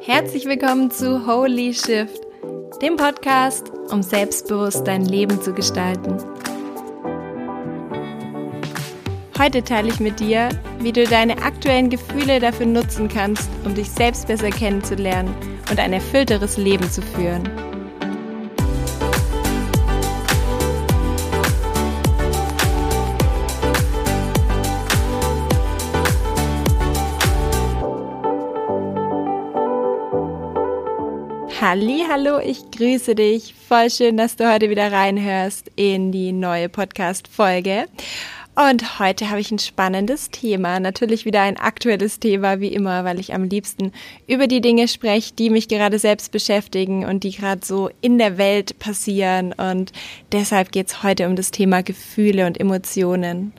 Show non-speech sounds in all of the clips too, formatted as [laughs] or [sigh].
Herzlich willkommen zu Holy Shift, dem Podcast, um selbstbewusst dein Leben zu gestalten. Heute teile ich mit dir, wie du deine aktuellen Gefühle dafür nutzen kannst, um dich selbst besser kennenzulernen und ein erfüllteres Leben zu führen. Hallo, ich grüße dich. Voll schön, dass du heute wieder reinhörst in die neue Podcast Folge. Und heute habe ich ein spannendes Thema, natürlich wieder ein aktuelles Thema wie immer, weil ich am liebsten über die Dinge spreche, die mich gerade selbst beschäftigen und die gerade so in der Welt passieren. Und deshalb geht es heute um das Thema Gefühle und Emotionen.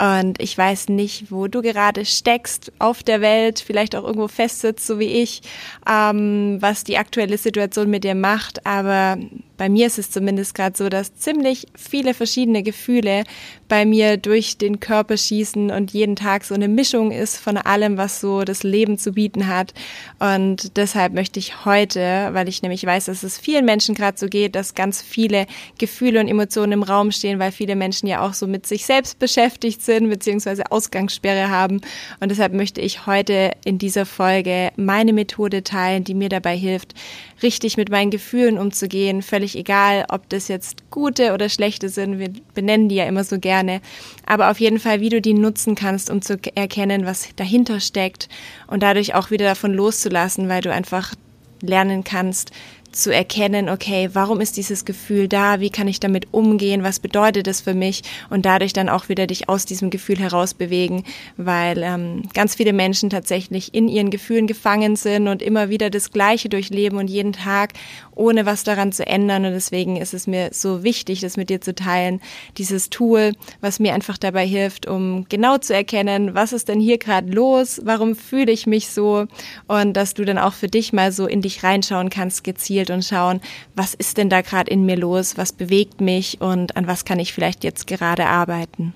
Und ich weiß nicht, wo du gerade steckst auf der Welt, vielleicht auch irgendwo festsitzt, so wie ich, ähm, was die aktuelle Situation mit dir macht. Aber bei mir ist es zumindest gerade so, dass ziemlich viele verschiedene Gefühle bei mir durch den Körper schießen und jeden Tag so eine Mischung ist von allem, was so das Leben zu bieten hat. Und deshalb möchte ich heute, weil ich nämlich weiß, dass es vielen Menschen gerade so geht, dass ganz viele Gefühle und Emotionen im Raum stehen, weil viele Menschen ja auch so mit sich selbst beschäftigt sind, beziehungsweise Ausgangssperre haben. Und deshalb möchte ich heute in dieser Folge meine Methode teilen, die mir dabei hilft, richtig mit meinen Gefühlen umzugehen, völlig egal, ob das jetzt gute oder schlechte sind. Wir benennen die ja immer so gerne. Aber auf jeden Fall, wie du die nutzen kannst, um zu erkennen, was dahinter steckt und dadurch auch wieder davon loszulassen, weil du einfach lernen kannst, zu erkennen, okay, warum ist dieses Gefühl da? Wie kann ich damit umgehen? Was bedeutet es für mich? Und dadurch dann auch wieder dich aus diesem Gefühl heraus bewegen, weil ähm, ganz viele Menschen tatsächlich in ihren Gefühlen gefangen sind und immer wieder das Gleiche durchleben und jeden Tag ohne was daran zu ändern. Und deswegen ist es mir so wichtig, das mit dir zu teilen. Dieses Tool, was mir einfach dabei hilft, um genau zu erkennen, was ist denn hier gerade los? Warum fühle ich mich so? Und dass du dann auch für dich mal so in dich reinschauen kannst, gezielt und schauen, was ist denn da gerade in mir los? Was bewegt mich? Und an was kann ich vielleicht jetzt gerade arbeiten?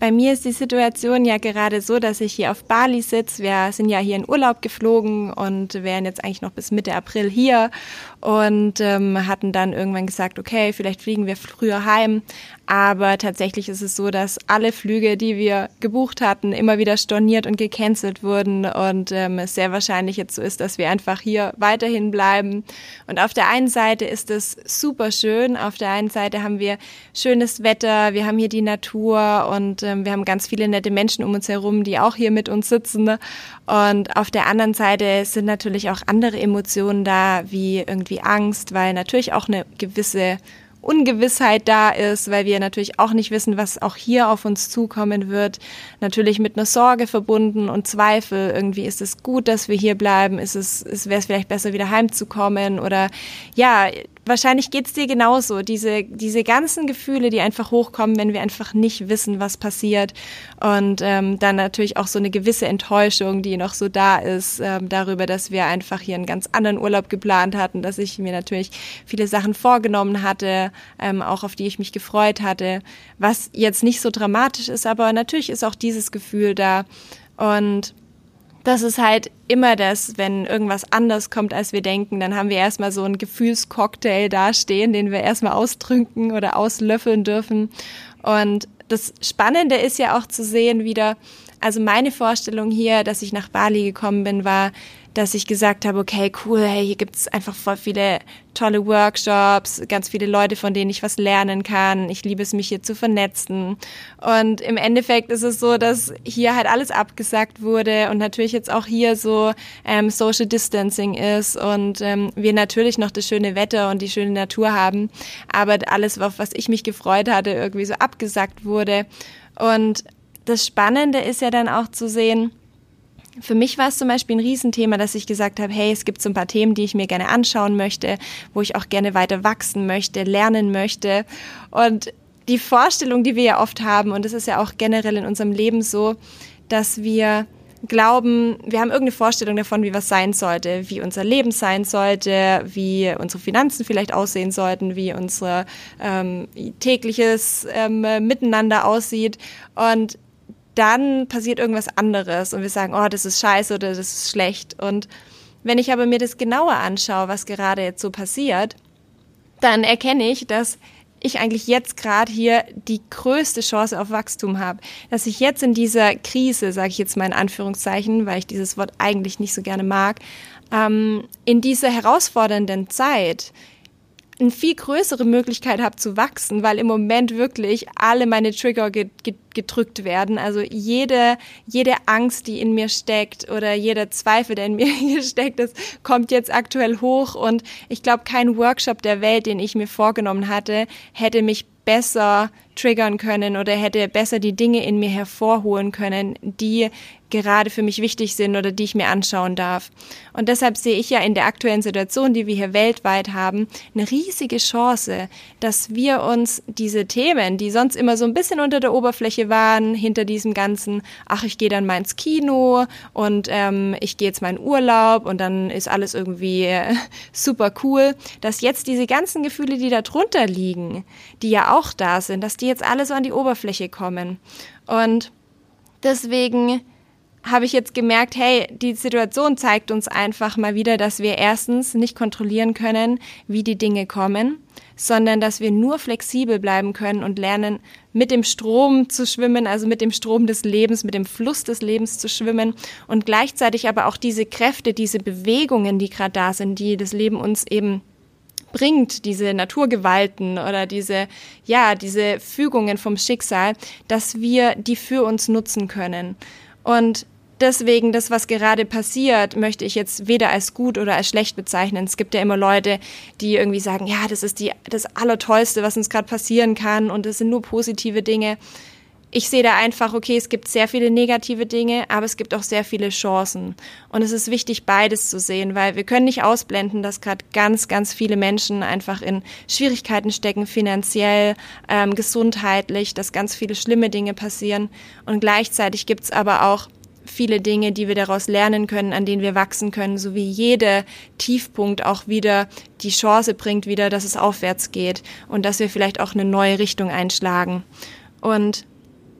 Bei mir ist die Situation ja gerade so, dass ich hier auf Bali sitze. Wir sind ja hier in Urlaub geflogen und wären jetzt eigentlich noch bis Mitte April hier und ähm, hatten dann irgendwann gesagt, okay, vielleicht fliegen wir früher heim. Aber tatsächlich ist es so, dass alle Flüge, die wir gebucht hatten, immer wieder storniert und gecancelt wurden und ähm, es sehr wahrscheinlich jetzt so ist, dass wir einfach hier weiterhin bleiben. Und auf der einen Seite ist es super schön. Auf der einen Seite haben wir schönes Wetter, wir haben hier die Natur und ähm, wir haben ganz viele nette Menschen um uns herum, die auch hier mit uns sitzen. Und auf der anderen Seite sind natürlich auch andere Emotionen da, wie irgendwie Angst, weil natürlich auch eine gewisse Ungewissheit da ist, weil wir natürlich auch nicht wissen, was auch hier auf uns zukommen wird. Natürlich mit einer Sorge verbunden und Zweifel. Irgendwie ist es gut, dass wir hier bleiben? Ist es, wäre es vielleicht besser, wieder heimzukommen? Oder ja, wahrscheinlich geht's dir genauso. Diese, diese ganzen Gefühle, die einfach hochkommen, wenn wir einfach nicht wissen, was passiert. Und ähm, dann natürlich auch so eine gewisse Enttäuschung, die noch so da ist, ähm, darüber, dass wir einfach hier einen ganz anderen Urlaub geplant hatten, dass ich mir natürlich viele Sachen vorgenommen hatte, ähm, auch auf die ich mich gefreut hatte, was jetzt nicht so dramatisch ist, aber natürlich ist auch dieses Gefühl da. Und das ist halt immer das, wenn irgendwas anders kommt, als wir denken, dann haben wir erstmal so einen Gefühlscocktail dastehen, den wir erstmal ausdrücken oder auslöffeln dürfen. Und das Spannende ist ja auch zu sehen wieder, also meine Vorstellung hier, dass ich nach Bali gekommen bin, war, dass ich gesagt habe, okay, cool, hey, hier gibt's einfach voll viele tolle Workshops, ganz viele Leute, von denen ich was lernen kann. Ich liebe es, mich hier zu vernetzen. Und im Endeffekt ist es so, dass hier halt alles abgesagt wurde und natürlich jetzt auch hier so ähm, Social Distancing ist und ähm, wir natürlich noch das schöne Wetter und die schöne Natur haben, aber alles, auf was ich mich gefreut hatte, irgendwie so abgesagt wurde. Und das Spannende ist ja dann auch zu sehen, für mich war es zum Beispiel ein Riesenthema, dass ich gesagt habe, hey, es gibt so ein paar Themen, die ich mir gerne anschauen möchte, wo ich auch gerne weiter wachsen möchte, lernen möchte. Und die Vorstellung, die wir ja oft haben, und das ist ja auch generell in unserem Leben so, dass wir glauben, wir haben irgendeine Vorstellung davon, wie was sein sollte, wie unser Leben sein sollte, wie unsere Finanzen vielleicht aussehen sollten, wie unser ähm, tägliches ähm, Miteinander aussieht. Und dann passiert irgendwas anderes und wir sagen, oh, das ist scheiße oder das ist schlecht. Und wenn ich aber mir das genauer anschaue, was gerade jetzt so passiert, dann erkenne ich, dass ich eigentlich jetzt gerade hier die größte Chance auf Wachstum habe. Dass ich jetzt in dieser Krise, sage ich jetzt mal in Anführungszeichen, weil ich dieses Wort eigentlich nicht so gerne mag, ähm, in dieser herausfordernden Zeit eine viel größere Möglichkeit habe zu wachsen, weil im Moment wirklich alle meine Trigger gedrückt werden. Also jede, jede Angst, die in mir steckt oder jeder Zweifel, der in mir [laughs] hier steckt, das kommt jetzt aktuell hoch. Und ich glaube, kein Workshop der Welt, den ich mir vorgenommen hatte, hätte mich besser triggern können oder hätte besser die Dinge in mir hervorholen können, die gerade für mich wichtig sind oder die ich mir anschauen darf. Und deshalb sehe ich ja in der aktuellen Situation, die wir hier weltweit haben, eine riesige Chance, dass wir uns diese Themen, die sonst immer so ein bisschen unter der Oberfläche waren, hinter diesem ganzen, ach, ich gehe dann mal ins Kino und ähm, ich gehe jetzt meinen Urlaub und dann ist alles irgendwie äh, [laughs] super cool, dass jetzt diese ganzen Gefühle, die da drunter liegen, die ja auch da sind, dass die jetzt alle so an die Oberfläche kommen. Und deswegen habe ich jetzt gemerkt, hey, die Situation zeigt uns einfach mal wieder, dass wir erstens nicht kontrollieren können, wie die Dinge kommen, sondern dass wir nur flexibel bleiben können und lernen, mit dem Strom zu schwimmen, also mit dem Strom des Lebens, mit dem Fluss des Lebens zu schwimmen und gleichzeitig aber auch diese Kräfte, diese Bewegungen, die gerade da sind, die das Leben uns eben bringt, diese Naturgewalten oder diese, ja, diese Fügungen vom Schicksal, dass wir die für uns nutzen können. Und deswegen, das, was gerade passiert, möchte ich jetzt weder als gut oder als schlecht bezeichnen. Es gibt ja immer Leute, die irgendwie sagen, ja, das ist die, das Allertollste, was uns gerade passieren kann und es sind nur positive Dinge ich sehe da einfach, okay, es gibt sehr viele negative Dinge, aber es gibt auch sehr viele Chancen. Und es ist wichtig, beides zu sehen, weil wir können nicht ausblenden, dass gerade ganz, ganz viele Menschen einfach in Schwierigkeiten stecken, finanziell, ähm, gesundheitlich, dass ganz viele schlimme Dinge passieren. Und gleichzeitig gibt es aber auch viele Dinge, die wir daraus lernen können, an denen wir wachsen können, so wie jeder Tiefpunkt auch wieder die Chance bringt, wieder, dass es aufwärts geht und dass wir vielleicht auch eine neue Richtung einschlagen. Und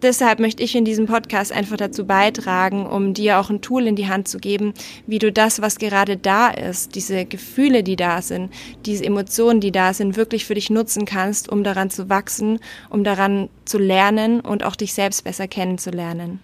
deshalb möchte ich in diesem Podcast einfach dazu beitragen, um dir auch ein Tool in die Hand zu geben, wie du das, was gerade da ist, diese Gefühle, die da sind, diese Emotionen, die da sind, wirklich für dich nutzen kannst, um daran zu wachsen, um daran zu lernen und auch dich selbst besser kennenzulernen.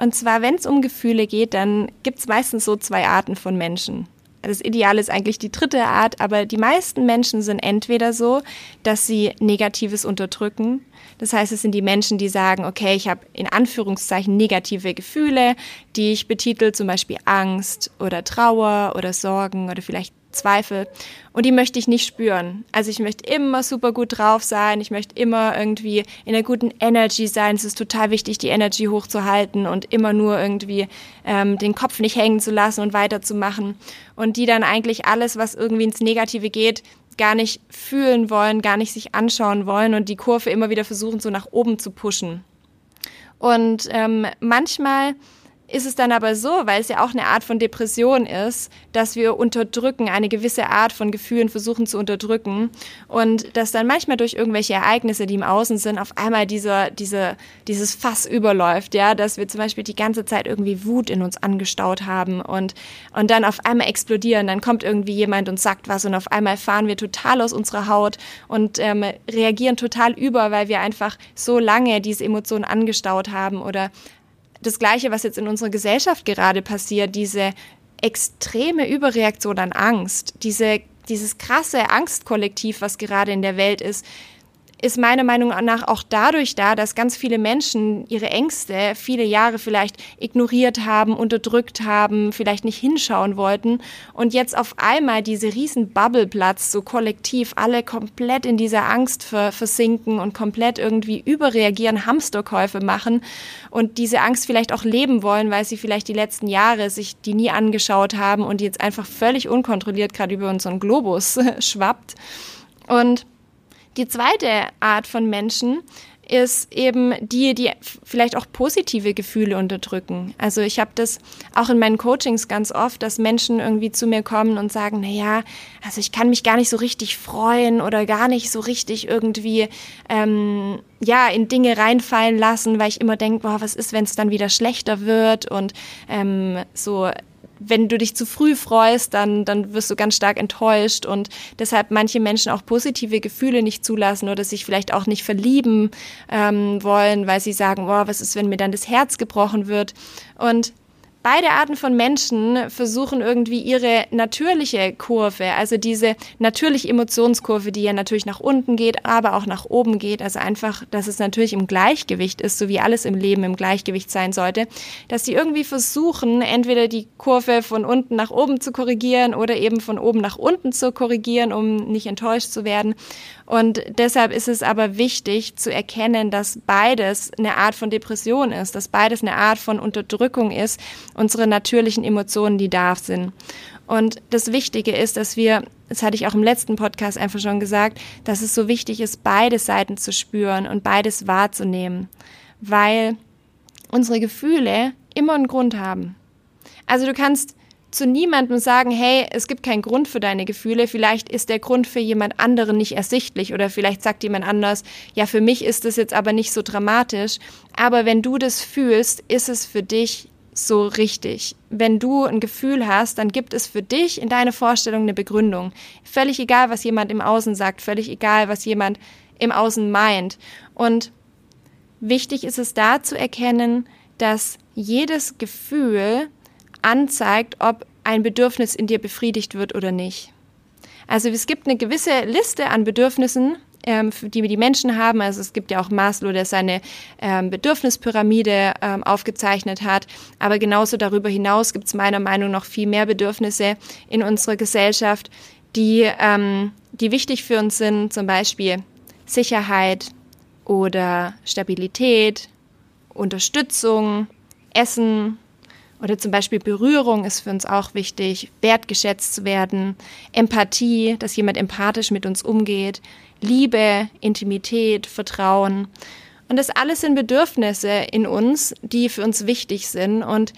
Und zwar, wenn es um Gefühle geht, dann gibt es meistens so zwei Arten von Menschen. Das Ideal ist eigentlich die dritte Art, aber die meisten Menschen sind entweder so, dass sie Negatives unterdrücken. Das heißt, es sind die Menschen, die sagen, okay, ich habe in Anführungszeichen negative Gefühle, die ich betitel, zum Beispiel Angst oder Trauer oder Sorgen oder vielleicht Zweifel. Und die möchte ich nicht spüren. Also ich möchte immer super gut drauf sein. Ich möchte immer irgendwie in einer guten Energy sein. Es ist total wichtig, die Energy hochzuhalten und immer nur irgendwie ähm, den Kopf nicht hängen zu lassen und weiterzumachen. Und die dann eigentlich alles, was irgendwie ins Negative geht, gar nicht fühlen wollen, gar nicht sich anschauen wollen und die Kurve immer wieder versuchen, so nach oben zu pushen. Und ähm, manchmal ist es dann aber so, weil es ja auch eine Art von Depression ist, dass wir unterdrücken, eine gewisse Art von Gefühlen versuchen zu unterdrücken und dass dann manchmal durch irgendwelche Ereignisse, die im Außen sind, auf einmal dieser, diese, dieses Fass überläuft, ja, dass wir zum Beispiel die ganze Zeit irgendwie Wut in uns angestaut haben und, und dann auf einmal explodieren, dann kommt irgendwie jemand und sagt was und auf einmal fahren wir total aus unserer Haut und ähm, reagieren total über, weil wir einfach so lange diese Emotionen angestaut haben oder das Gleiche, was jetzt in unserer Gesellschaft gerade passiert, diese extreme Überreaktion an Angst, diese, dieses krasse Angstkollektiv, was gerade in der Welt ist, ist meiner Meinung nach auch dadurch da, dass ganz viele Menschen ihre Ängste viele Jahre vielleicht ignoriert haben, unterdrückt haben, vielleicht nicht hinschauen wollten und jetzt auf einmal diese riesen Bubble platzt, so kollektiv alle komplett in dieser Angst versinken und komplett irgendwie überreagieren, Hamsterkäufe machen und diese Angst vielleicht auch leben wollen, weil sie vielleicht die letzten Jahre sich die nie angeschaut haben und jetzt einfach völlig unkontrolliert gerade über unseren Globus [laughs] schwappt. Und die zweite Art von Menschen ist eben die, die vielleicht auch positive Gefühle unterdrücken. Also ich habe das auch in meinen Coachings ganz oft, dass Menschen irgendwie zu mir kommen und sagen, na ja, also ich kann mich gar nicht so richtig freuen oder gar nicht so richtig irgendwie ähm, ja in Dinge reinfallen lassen, weil ich immer denke, boah, was ist, wenn es dann wieder schlechter wird und ähm, so wenn du dich zu früh freust, dann, dann wirst du ganz stark enttäuscht und deshalb manche Menschen auch positive Gefühle nicht zulassen oder sich vielleicht auch nicht verlieben ähm, wollen, weil sie sagen, boah, was ist, wenn mir dann das Herz gebrochen wird? Und beide Arten von Menschen versuchen irgendwie ihre natürliche Kurve, also diese natürliche Emotionskurve, die ja natürlich nach unten geht, aber auch nach oben geht, also einfach, dass es natürlich im Gleichgewicht ist, so wie alles im Leben im Gleichgewicht sein sollte, dass sie irgendwie versuchen, entweder die Kurve von unten nach oben zu korrigieren oder eben von oben nach unten zu korrigieren, um nicht enttäuscht zu werden. Und deshalb ist es aber wichtig zu erkennen, dass beides eine Art von Depression ist, dass beides eine Art von Unterdrückung ist, unsere natürlichen Emotionen, die da sind. Und das Wichtige ist, dass wir, das hatte ich auch im letzten Podcast einfach schon gesagt, dass es so wichtig ist, beide Seiten zu spüren und beides wahrzunehmen, weil unsere Gefühle immer einen Grund haben. Also du kannst zu niemandem sagen, hey, es gibt keinen Grund für deine Gefühle, vielleicht ist der Grund für jemand anderen nicht ersichtlich oder vielleicht sagt jemand anders, ja, für mich ist das jetzt aber nicht so dramatisch, aber wenn du das fühlst, ist es für dich so richtig. Wenn du ein Gefühl hast, dann gibt es für dich in deiner Vorstellung eine Begründung. Völlig egal, was jemand im Außen sagt, völlig egal, was jemand im Außen meint. Und wichtig ist es da zu erkennen, dass jedes Gefühl anzeigt, ob ein Bedürfnis in dir befriedigt wird oder nicht. Also es gibt eine gewisse Liste an Bedürfnissen, ähm, die die Menschen haben. Also es gibt ja auch Maslow, der seine ähm, Bedürfnispyramide ähm, aufgezeichnet hat. Aber genauso darüber hinaus gibt es meiner Meinung nach viel mehr Bedürfnisse in unserer Gesellschaft, die, ähm, die wichtig für uns sind. Zum Beispiel Sicherheit oder Stabilität, Unterstützung, Essen, oder zum Beispiel Berührung ist für uns auch wichtig, wertgeschätzt zu werden, Empathie, dass jemand empathisch mit uns umgeht, Liebe, Intimität, Vertrauen. Und das alles sind Bedürfnisse in uns, die für uns wichtig sind. Und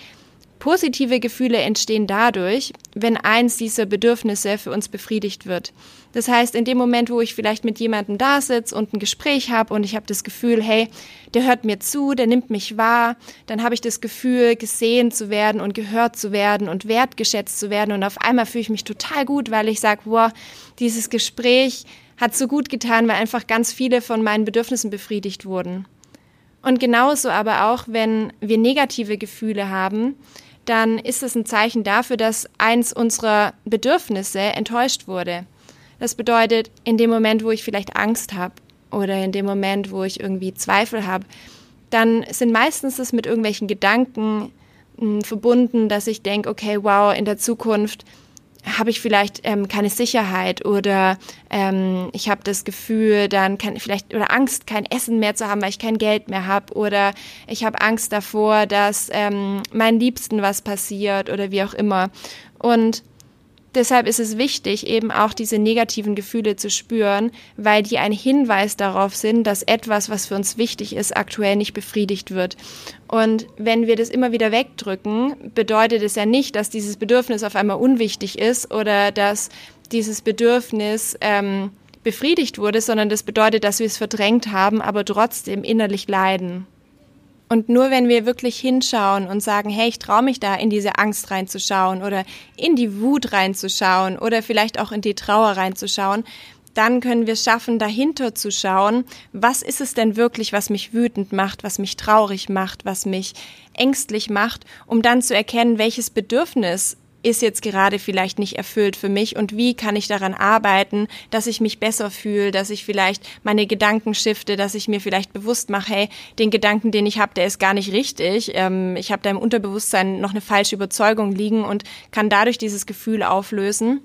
Positive Gefühle entstehen dadurch, wenn eins dieser Bedürfnisse für uns befriedigt wird. Das heißt, in dem Moment, wo ich vielleicht mit jemandem da sitze und ein Gespräch habe und ich habe das Gefühl, hey, der hört mir zu, der nimmt mich wahr, dann habe ich das Gefühl, gesehen zu werden und gehört zu werden und wertgeschätzt zu werden und auf einmal fühle ich mich total gut, weil ich sage, wow, dieses Gespräch hat so gut getan, weil einfach ganz viele von meinen Bedürfnissen befriedigt wurden. Und genauso aber auch, wenn wir negative Gefühle haben, dann ist es ein Zeichen dafür, dass eins unserer Bedürfnisse enttäuscht wurde. Das bedeutet, in dem Moment, wo ich vielleicht Angst habe oder in dem Moment, wo ich irgendwie Zweifel habe, dann sind meistens das mit irgendwelchen Gedanken hm, verbunden, dass ich denke, okay, wow, in der Zukunft habe ich vielleicht ähm, keine Sicherheit oder ähm, ich habe das Gefühl, dann kann vielleicht oder Angst, kein Essen mehr zu haben, weil ich kein Geld mehr habe oder ich habe Angst davor, dass ähm, meinen Liebsten was passiert oder wie auch immer. Und Deshalb ist es wichtig, eben auch diese negativen Gefühle zu spüren, weil die ein Hinweis darauf sind, dass etwas, was für uns wichtig ist, aktuell nicht befriedigt wird. Und wenn wir das immer wieder wegdrücken, bedeutet es ja nicht, dass dieses Bedürfnis auf einmal unwichtig ist oder dass dieses Bedürfnis ähm, befriedigt wurde, sondern das bedeutet, dass wir es verdrängt haben, aber trotzdem innerlich leiden. Und nur wenn wir wirklich hinschauen und sagen, hey, ich traue mich da in diese Angst reinzuschauen oder in die Wut reinzuschauen oder vielleicht auch in die Trauer reinzuschauen, dann können wir schaffen, dahinter zu schauen, was ist es denn wirklich, was mich wütend macht, was mich traurig macht, was mich ängstlich macht, um dann zu erkennen, welches Bedürfnis ist jetzt gerade vielleicht nicht erfüllt für mich und wie kann ich daran arbeiten, dass ich mich besser fühle, dass ich vielleicht meine Gedanken shifte, dass ich mir vielleicht bewusst mache, hey, den Gedanken, den ich habe, der ist gar nicht richtig. Ähm, ich habe da im Unterbewusstsein noch eine falsche Überzeugung liegen und kann dadurch dieses Gefühl auflösen.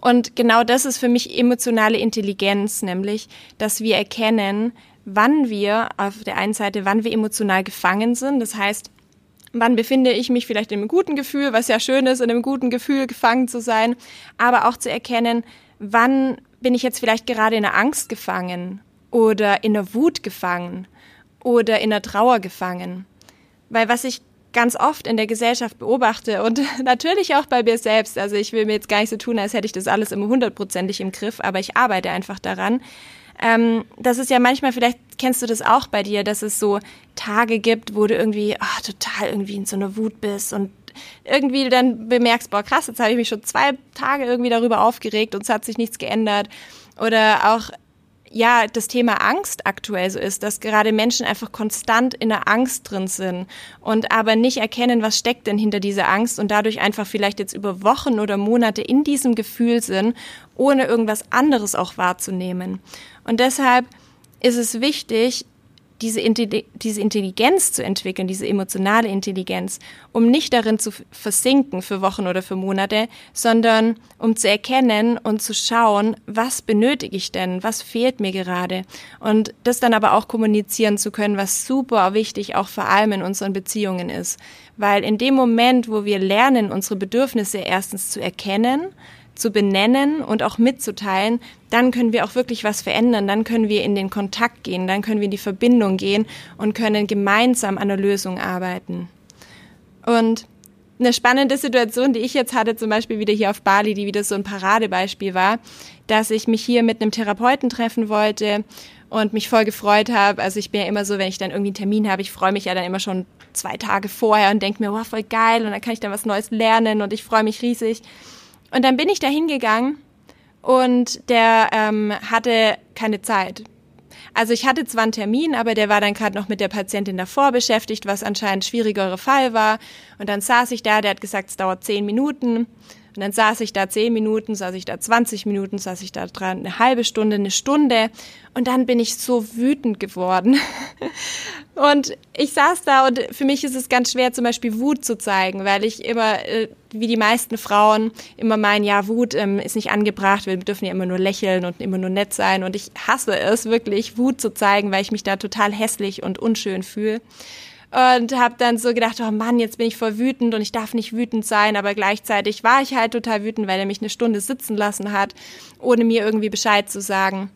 Und genau das ist für mich emotionale Intelligenz, nämlich, dass wir erkennen, wann wir auf der einen Seite, wann wir emotional gefangen sind. Das heißt, Wann befinde ich mich vielleicht in einem guten Gefühl, was ja schön ist, in einem guten Gefühl gefangen zu sein, aber auch zu erkennen, wann bin ich jetzt vielleicht gerade in der Angst gefangen oder in der Wut gefangen oder in der Trauer gefangen. Weil was ich ganz oft in der Gesellschaft beobachte und [laughs] natürlich auch bei mir selbst, also ich will mir jetzt gar nicht so tun, als hätte ich das alles immer hundertprozentig im Griff, aber ich arbeite einfach daran, ähm, das ist ja manchmal, vielleicht kennst du das auch bei dir, dass es so Tage gibt, wo du irgendwie oh, total irgendwie in so einer Wut bist und irgendwie dann bemerkst, boah krass, jetzt habe ich mich schon zwei Tage irgendwie darüber aufgeregt und es hat sich nichts geändert. Oder auch ja, das Thema Angst aktuell so ist, dass gerade Menschen einfach konstant in der Angst drin sind und aber nicht erkennen, was steckt denn hinter dieser Angst und dadurch einfach vielleicht jetzt über Wochen oder Monate in diesem Gefühl sind, ohne irgendwas anderes auch wahrzunehmen. Und deshalb ist es wichtig, diese, diese Intelligenz zu entwickeln, diese emotionale Intelligenz, um nicht darin zu versinken für Wochen oder für Monate, sondern um zu erkennen und zu schauen, was benötige ich denn, was fehlt mir gerade? Und das dann aber auch kommunizieren zu können, was super wichtig auch vor allem in unseren Beziehungen ist, weil in dem Moment, wo wir lernen, unsere Bedürfnisse erstens zu erkennen, zu benennen und auch mitzuteilen, dann können wir auch wirklich was verändern, dann können wir in den Kontakt gehen, dann können wir in die Verbindung gehen und können gemeinsam an einer Lösung arbeiten. Und eine spannende Situation, die ich jetzt hatte, zum Beispiel wieder hier auf Bali, die wieder so ein Paradebeispiel war, dass ich mich hier mit einem Therapeuten treffen wollte und mich voll gefreut habe. Also ich bin ja immer so, wenn ich dann irgendwie einen Termin habe, ich freue mich ja dann immer schon zwei Tage vorher und denke mir, wow, voll geil und dann kann ich dann was Neues lernen und ich freue mich riesig. Und dann bin ich da hingegangen und der ähm, hatte keine Zeit. Also ich hatte zwar einen Termin, aber der war dann gerade noch mit der Patientin davor beschäftigt, was anscheinend schwierigere Fall war. Und dann saß ich da, der hat gesagt, es dauert zehn Minuten. Und dann saß ich da zehn Minuten, saß ich da 20 Minuten, saß ich da dran eine halbe Stunde, eine Stunde. Und dann bin ich so wütend geworden. [laughs] und ich saß da und für mich ist es ganz schwer, zum Beispiel Wut zu zeigen, weil ich immer, äh, wie die meisten Frauen, immer meinen, ja, Wut ähm, ist nicht angebracht, wir dürfen ja immer nur lächeln und immer nur nett sein. Und ich hasse es wirklich, Wut zu zeigen, weil ich mich da total hässlich und unschön fühle und habe dann so gedacht, oh Mann, jetzt bin ich voll wütend und ich darf nicht wütend sein, aber gleichzeitig war ich halt total wütend, weil er mich eine Stunde sitzen lassen hat, ohne mir irgendwie Bescheid zu sagen.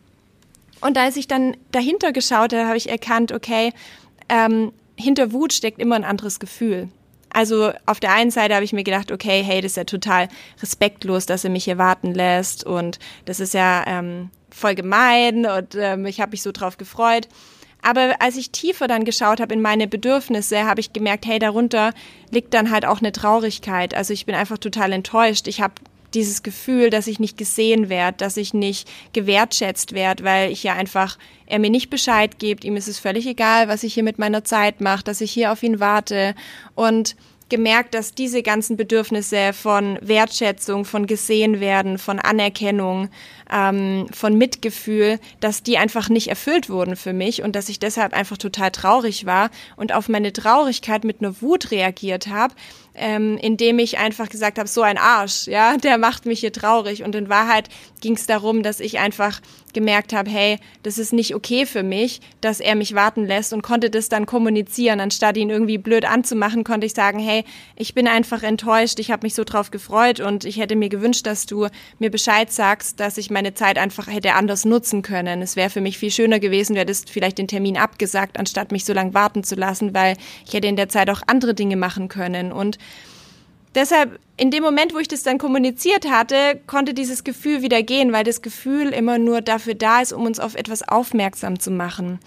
Und als ich dann dahinter geschaut habe, habe ich erkannt, okay, ähm, hinter Wut steckt immer ein anderes Gefühl. Also auf der einen Seite habe ich mir gedacht, okay, hey, das ist ja total respektlos, dass er mich hier warten lässt und das ist ja ähm, voll gemein und ähm, ich habe mich so drauf gefreut. Aber als ich tiefer dann geschaut habe in meine Bedürfnisse, habe ich gemerkt, hey, darunter liegt dann halt auch eine Traurigkeit. Also ich bin einfach total enttäuscht. Ich habe dieses Gefühl, dass ich nicht gesehen werde, dass ich nicht gewertschätzt werde, weil ich ja einfach, er mir nicht Bescheid gibt, ihm ist es völlig egal, was ich hier mit meiner Zeit mache, dass ich hier auf ihn warte und gemerkt, dass diese ganzen Bedürfnisse von Wertschätzung, von gesehen werden, von Anerkennung, ähm, von Mitgefühl, dass die einfach nicht erfüllt wurden für mich und dass ich deshalb einfach total traurig war und auf meine Traurigkeit mit einer Wut reagiert habe, ähm, indem ich einfach gesagt habe, so ein Arsch, ja, der macht mich hier traurig. Und in Wahrheit ging es darum, dass ich einfach gemerkt habe, hey, das ist nicht okay für mich, dass er mich warten lässt und konnte das dann kommunizieren. Anstatt ihn irgendwie blöd anzumachen, konnte ich sagen, hey, ich bin einfach enttäuscht, ich habe mich so drauf gefreut und ich hätte mir gewünscht, dass du mir Bescheid sagst, dass ich meine Zeit einfach hätte anders nutzen können. Es wäre für mich viel schöner gewesen, wäre das vielleicht den Termin abgesagt, anstatt mich so lange warten zu lassen, weil ich hätte in der Zeit auch andere Dinge machen können. Und deshalb, in dem Moment, wo ich das dann kommuniziert hatte, konnte dieses Gefühl wieder gehen, weil das Gefühl immer nur dafür da ist, um uns auf etwas aufmerksam zu machen.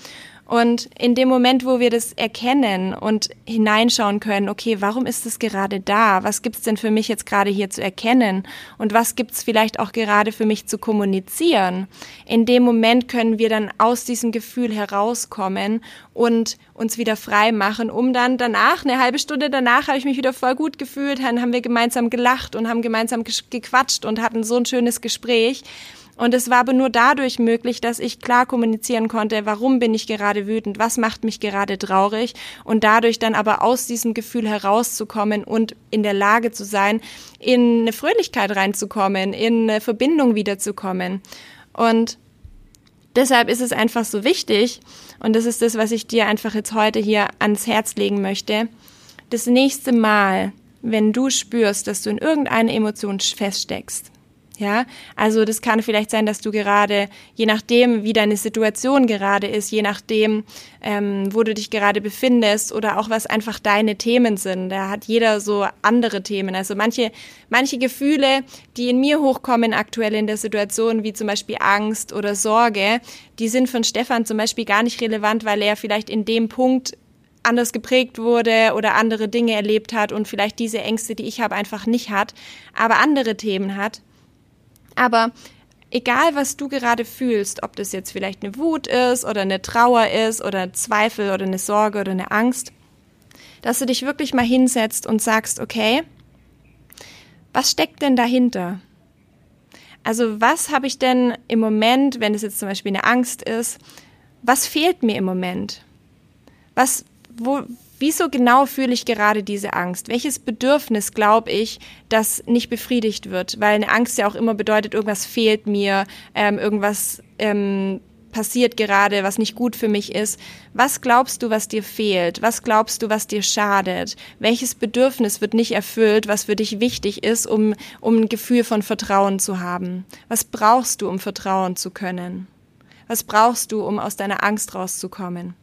Und in dem Moment, wo wir das erkennen und hineinschauen können, okay, warum ist es gerade da? Was gibt's denn für mich jetzt gerade hier zu erkennen? Und was gibt's vielleicht auch gerade für mich zu kommunizieren? In dem Moment können wir dann aus diesem Gefühl herauskommen und uns wieder frei machen, um dann danach, eine halbe Stunde danach, habe ich mich wieder voll gut gefühlt, dann haben wir gemeinsam gelacht und haben gemeinsam gequatscht und hatten so ein schönes Gespräch. Und es war aber nur dadurch möglich, dass ich klar kommunizieren konnte, warum bin ich gerade wütend, was macht mich gerade traurig und dadurch dann aber aus diesem Gefühl herauszukommen und in der Lage zu sein, in eine Fröhlichkeit reinzukommen, in eine Verbindung wiederzukommen. Und deshalb ist es einfach so wichtig, und das ist das, was ich dir einfach jetzt heute hier ans Herz legen möchte, das nächste Mal, wenn du spürst, dass du in irgendeiner Emotion feststeckst, Ja, also das kann vielleicht sein, dass du gerade, je nachdem, wie deine Situation gerade ist, je nachdem, ähm, wo du dich gerade befindest oder auch was einfach deine Themen sind. Da hat jeder so andere Themen. Also manche, manche Gefühle, die in mir hochkommen aktuell in der Situation, wie zum Beispiel Angst oder Sorge, die sind von Stefan zum Beispiel gar nicht relevant, weil er vielleicht in dem Punkt anders geprägt wurde oder andere Dinge erlebt hat und vielleicht diese Ängste, die ich habe, einfach nicht hat, aber andere Themen hat. Aber egal, was du gerade fühlst, ob das jetzt vielleicht eine Wut ist oder eine Trauer ist oder Zweifel oder eine Sorge oder eine Angst, dass du dich wirklich mal hinsetzt und sagst, okay, was steckt denn dahinter? Also was habe ich denn im Moment, wenn es jetzt zum Beispiel eine Angst ist, was fehlt mir im Moment? Was, wo, Wieso genau fühle ich gerade diese Angst? Welches Bedürfnis glaube ich, das nicht befriedigt wird? Weil eine Angst ja auch immer bedeutet, irgendwas fehlt mir, ähm, irgendwas ähm, passiert gerade, was nicht gut für mich ist. Was glaubst du, was dir fehlt? Was glaubst du, was dir schadet? Welches Bedürfnis wird nicht erfüllt, was für dich wichtig ist, um, um ein Gefühl von Vertrauen zu haben? Was brauchst du, um vertrauen zu können? Was brauchst du, um aus deiner Angst rauszukommen?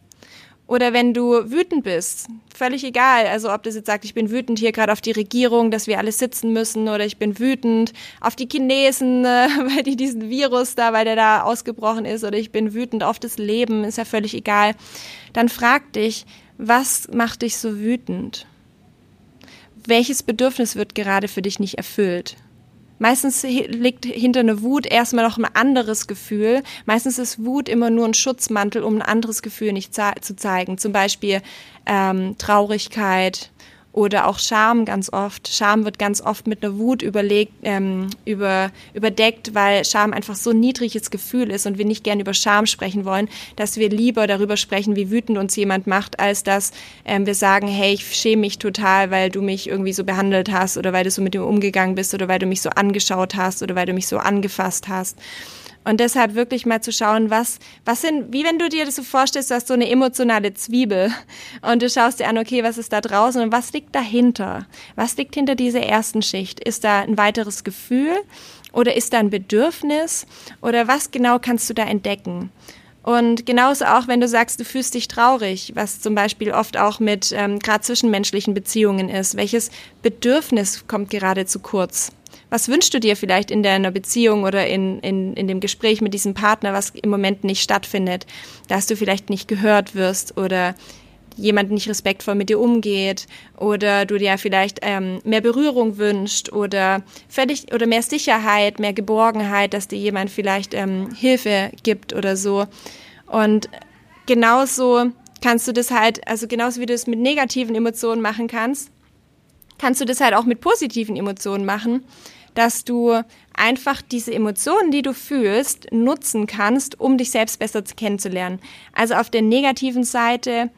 Oder wenn du wütend bist, völlig egal. Also ob das jetzt sagt, ich bin wütend hier gerade auf die Regierung, dass wir alle sitzen müssen, oder ich bin wütend auf die Chinesen, [laughs] weil die diesen Virus da, weil der da ausgebrochen ist, oder ich bin wütend auf das Leben, ist ja völlig egal. Dann frag dich, was macht dich so wütend? Welches Bedürfnis wird gerade für dich nicht erfüllt? Meistens liegt hinter einer Wut erstmal noch ein anderes Gefühl. Meistens ist Wut immer nur ein Schutzmantel, um ein anderes Gefühl nicht zu zeigen. Zum Beispiel ähm, Traurigkeit, oder auch Scham ganz oft. Scham wird ganz oft mit einer Wut überlegt, ähm, über, überdeckt, weil Scham einfach so ein niedriges Gefühl ist und wir nicht gern über Scham sprechen wollen, dass wir lieber darüber sprechen, wie wütend uns jemand macht, als dass ähm, wir sagen, hey, ich schäme mich total, weil du mich irgendwie so behandelt hast oder weil du so mit mir umgegangen bist oder weil du mich so angeschaut hast oder weil du mich so angefasst hast. Und deshalb wirklich mal zu schauen, was, was sind, wie wenn du dir das so vorstellst, du hast so eine emotionale Zwiebel und du schaust dir an, okay, was ist da draußen und was liegt dahinter? Was liegt hinter dieser ersten Schicht? Ist da ein weiteres Gefühl oder ist da ein Bedürfnis oder was genau kannst du da entdecken? Und genauso auch, wenn du sagst, du fühlst dich traurig, was zum Beispiel oft auch mit ähm, gerade zwischenmenschlichen Beziehungen ist. Welches Bedürfnis kommt gerade zu kurz? Was wünschst du dir vielleicht in deiner Beziehung oder in, in, in dem Gespräch mit diesem Partner, was im Moment nicht stattfindet? Dass du vielleicht nicht gehört wirst oder jemand nicht respektvoll mit dir umgeht oder du dir vielleicht ähm, mehr Berührung wünscht oder völlig oder mehr Sicherheit, mehr Geborgenheit, dass dir jemand vielleicht ähm, Hilfe gibt oder so. Und genauso kannst du das halt, also genauso wie du es mit negativen Emotionen machen kannst, kannst du das halt auch mit positiven Emotionen machen dass du einfach diese Emotionen, die du fühlst, nutzen kannst, um dich selbst besser kennenzulernen. Also auf der negativen Seite,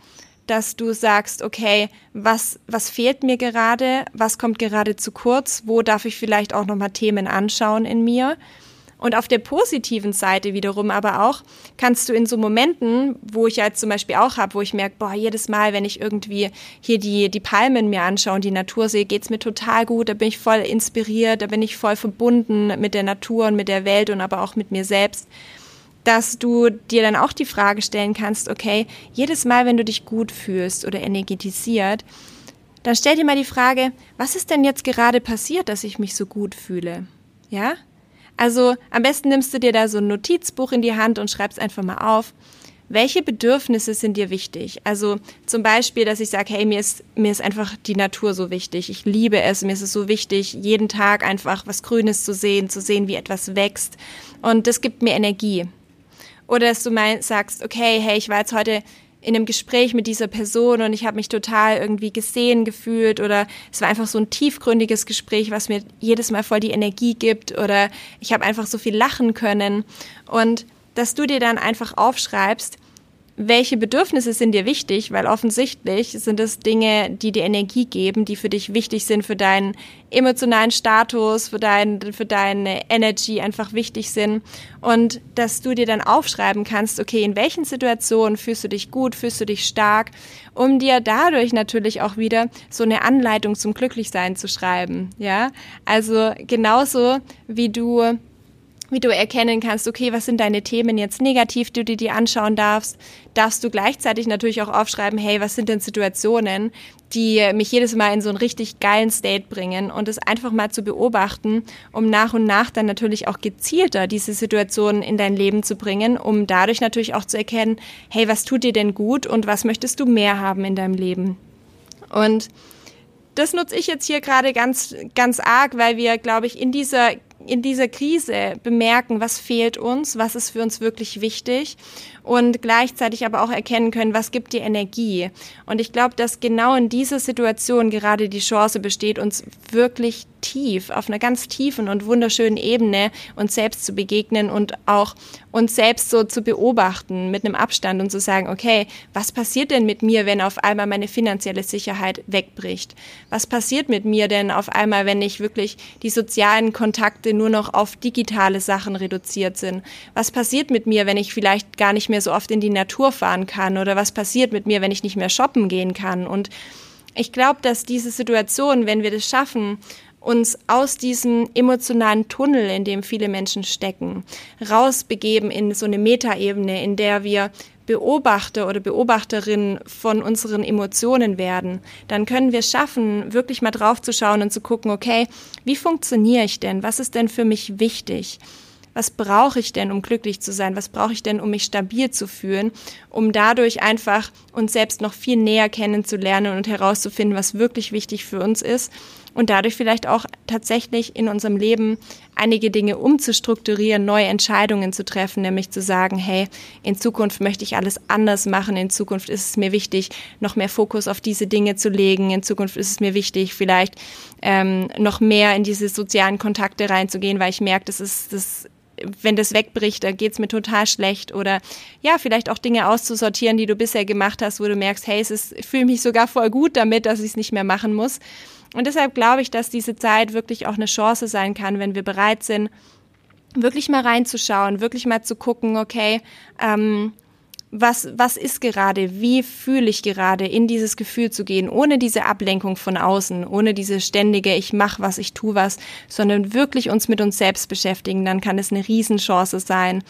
dass du sagst, okay, was, was fehlt mir gerade? Was kommt gerade zu kurz? Wo darf ich vielleicht auch nochmal Themen anschauen in mir? Und auf der positiven Seite wiederum aber auch kannst du in so Momenten, wo ich jetzt zum Beispiel auch habe, wo ich merke, boah, jedes Mal, wenn ich irgendwie hier die, die Palmen mir anschaue und die Natur sehe, geht's mir total gut, da bin ich voll inspiriert, da bin ich voll verbunden mit der Natur und mit der Welt und aber auch mit mir selbst dass du dir dann auch die Frage stellen kannst, okay, jedes Mal, wenn du dich gut fühlst oder energetisiert, dann stell dir mal die Frage, was ist denn jetzt gerade passiert, dass ich mich so gut fühle? Ja? Also am besten nimmst du dir da so ein Notizbuch in die Hand und schreibst einfach mal auf, welche Bedürfnisse sind dir wichtig? Also zum Beispiel, dass ich sage, hey, mir ist, mir ist einfach die Natur so wichtig. Ich liebe es, mir ist es so wichtig, jeden Tag einfach was Grünes zu sehen, zu sehen, wie etwas wächst. Und das gibt mir Energie. Oder dass du mein, sagst, okay, hey, ich war jetzt heute in einem Gespräch mit dieser Person und ich habe mich total irgendwie gesehen gefühlt oder es war einfach so ein tiefgründiges Gespräch, was mir jedes Mal voll die Energie gibt oder ich habe einfach so viel lachen können. Und dass du dir dann einfach aufschreibst, welche Bedürfnisse sind dir wichtig, weil offensichtlich sind es Dinge, die dir Energie geben, die für dich wichtig sind, für deinen emotionalen Status, für, dein, für deine Energy einfach wichtig sind und dass du dir dann aufschreiben kannst, okay, in welchen Situationen fühlst du dich gut, fühlst du dich stark, um dir dadurch natürlich auch wieder so eine Anleitung zum Glücklichsein zu schreiben, ja? Also genauso wie du wie du erkennen kannst, okay, was sind deine Themen jetzt negativ, die du dir anschauen darfst, darfst du gleichzeitig natürlich auch aufschreiben, hey, was sind denn Situationen, die mich jedes Mal in so einen richtig geilen State bringen und es einfach mal zu beobachten, um nach und nach dann natürlich auch gezielter diese Situationen in dein Leben zu bringen, um dadurch natürlich auch zu erkennen, hey, was tut dir denn gut und was möchtest du mehr haben in deinem Leben? Und das nutze ich jetzt hier gerade ganz, ganz arg, weil wir, glaube ich, in dieser in dieser Krise bemerken, was fehlt uns, was ist für uns wirklich wichtig und gleichzeitig aber auch erkennen können, was gibt dir Energie. Und ich glaube, dass genau in dieser Situation gerade die Chance besteht, uns wirklich tief, auf einer ganz tiefen und wunderschönen Ebene uns selbst zu begegnen und auch uns selbst so zu beobachten mit einem Abstand und zu sagen, okay, was passiert denn mit mir, wenn auf einmal meine finanzielle Sicherheit wegbricht? Was passiert mit mir denn auf einmal, wenn ich wirklich die sozialen Kontakte nur noch auf digitale Sachen reduziert sind? Was passiert mit mir, wenn ich vielleicht gar nicht mehr so oft in die Natur fahren kann? Oder was passiert mit mir, wenn ich nicht mehr shoppen gehen kann? Und ich glaube, dass diese Situation, wenn wir das schaffen, uns aus diesem emotionalen Tunnel, in dem viele Menschen stecken, rausbegeben in so eine Metaebene, in der wir Beobachter oder Beobachterin von unseren Emotionen werden, dann können wir schaffen, wirklich mal drauf zu schauen und zu gucken, okay, wie funktioniere ich denn? Was ist denn für mich wichtig? was brauche ich denn, um glücklich zu sein? Was brauche ich denn, um mich stabil zu fühlen? Um dadurch einfach uns selbst noch viel näher kennenzulernen und herauszufinden, was wirklich wichtig für uns ist. Und dadurch vielleicht auch tatsächlich in unserem Leben einige Dinge umzustrukturieren, neue Entscheidungen zu treffen, nämlich zu sagen, hey, in Zukunft möchte ich alles anders machen. In Zukunft ist es mir wichtig, noch mehr Fokus auf diese Dinge zu legen. In Zukunft ist es mir wichtig, vielleicht ähm, noch mehr in diese sozialen Kontakte reinzugehen, weil ich merke, das ist das wenn das wegbricht, da geht's mir total schlecht. Oder ja, vielleicht auch Dinge auszusortieren, die du bisher gemacht hast, wo du merkst, hey, es ist, fühle mich sogar voll gut damit, dass ich es nicht mehr machen muss. Und deshalb glaube ich, dass diese Zeit wirklich auch eine Chance sein kann, wenn wir bereit sind, wirklich mal reinzuschauen, wirklich mal zu gucken, okay, ähm, was, was ist gerade, wie fühle ich gerade, in dieses Gefühl zu gehen, ohne diese Ablenkung von außen, ohne diese ständige, ich mache was, ich tu was, sondern wirklich uns mit uns selbst beschäftigen, dann kann es eine Riesenchance sein.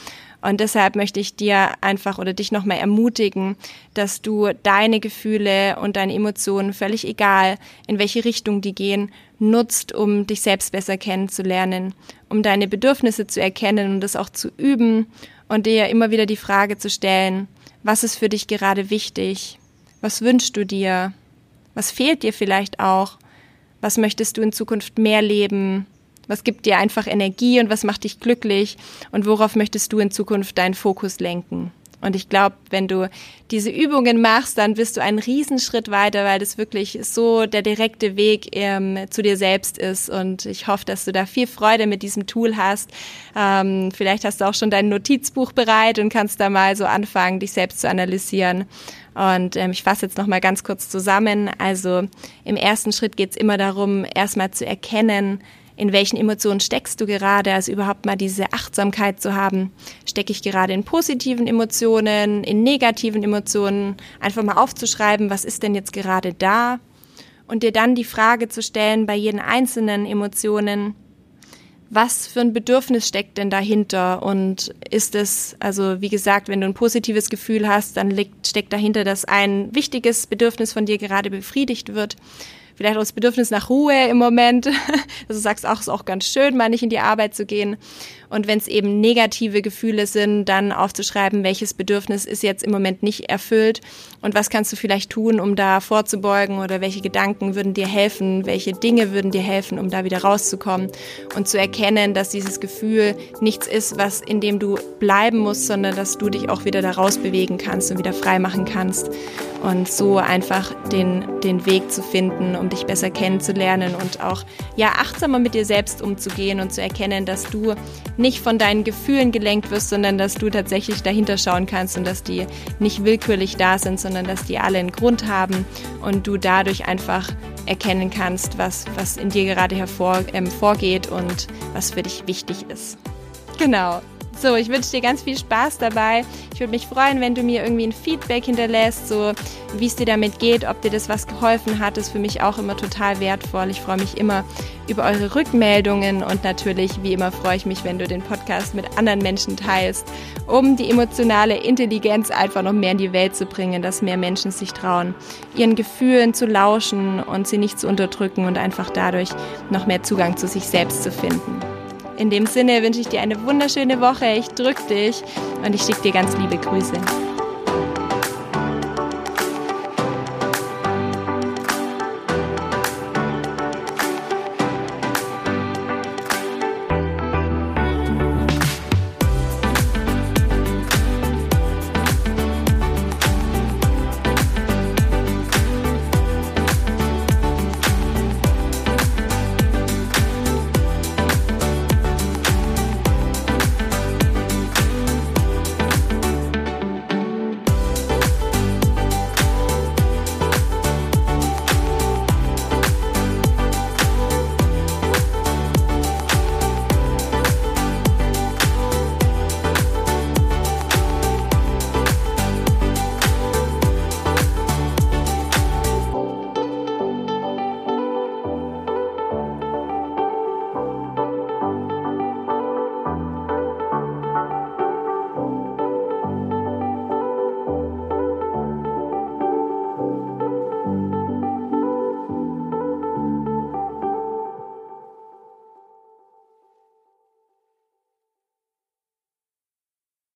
Und deshalb möchte ich dir einfach oder dich nochmal ermutigen, dass du deine Gefühle und deine Emotionen, völlig egal, in welche Richtung die gehen, nutzt, um dich selbst besser kennenzulernen, um deine Bedürfnisse zu erkennen und das auch zu üben und dir immer wieder die Frage zu stellen, was ist für dich gerade wichtig? Was wünschst du dir? Was fehlt dir vielleicht auch? Was möchtest du in Zukunft mehr leben? Was gibt dir einfach Energie und was macht dich glücklich? Und worauf möchtest du in Zukunft deinen Fokus lenken? Und ich glaube, wenn du diese Übungen machst, dann bist du einen Riesenschritt weiter, weil das wirklich so der direkte Weg ähm, zu dir selbst ist. Und ich hoffe, dass du da viel Freude mit diesem Tool hast. Ähm, vielleicht hast du auch schon dein Notizbuch bereit und kannst da mal so anfangen, dich selbst zu analysieren. Und ähm, ich fasse jetzt noch mal ganz kurz zusammen. Also im ersten Schritt geht es immer darum, erstmal zu erkennen, in welchen Emotionen steckst du gerade, also überhaupt mal diese Achtsamkeit zu haben. Stecke ich gerade in positiven Emotionen, in negativen Emotionen, einfach mal aufzuschreiben, was ist denn jetzt gerade da? Und dir dann die Frage zu stellen bei jeden einzelnen Emotionen, was für ein Bedürfnis steckt denn dahinter? Und ist es, also wie gesagt, wenn du ein positives Gefühl hast, dann liegt, steckt dahinter, dass ein wichtiges Bedürfnis von dir gerade befriedigt wird vielleicht auch das Bedürfnis nach Ruhe im Moment, [laughs] dass du sagst, auch ist auch ganz schön, mal nicht in die Arbeit zu gehen. Und wenn es eben negative Gefühle sind, dann aufzuschreiben, welches Bedürfnis ist jetzt im Moment nicht erfüllt und was kannst du vielleicht tun, um da vorzubeugen oder welche Gedanken würden dir helfen, welche Dinge würden dir helfen, um da wieder rauszukommen und zu erkennen, dass dieses Gefühl nichts ist, was in dem du bleiben musst, sondern dass du dich auch wieder da raus bewegen kannst und wieder frei machen kannst und so einfach den, den Weg zu finden, um um dich besser kennenzulernen und auch ja achtsamer mit dir selbst umzugehen und zu erkennen, dass du nicht von deinen Gefühlen gelenkt wirst, sondern dass du tatsächlich dahinter schauen kannst und dass die nicht willkürlich da sind, sondern dass die alle einen Grund haben und du dadurch einfach erkennen kannst, was, was in dir gerade hervor, ähm, vorgeht und was für dich wichtig ist. Genau. So, ich wünsche dir ganz viel Spaß dabei. Ich würde mich freuen, wenn du mir irgendwie ein Feedback hinterlässt, so wie es dir damit geht, ob dir das was geholfen hat. Das ist für mich auch immer total wertvoll. Ich freue mich immer über eure Rückmeldungen und natürlich, wie immer, freue ich mich, wenn du den Podcast mit anderen Menschen teilst, um die emotionale Intelligenz einfach noch mehr in die Welt zu bringen, dass mehr Menschen sich trauen, ihren Gefühlen zu lauschen und sie nicht zu unterdrücken und einfach dadurch noch mehr Zugang zu sich selbst zu finden. In dem Sinne wünsche ich dir eine wunderschöne Woche. Ich drücke dich und ich schicke dir ganz liebe Grüße.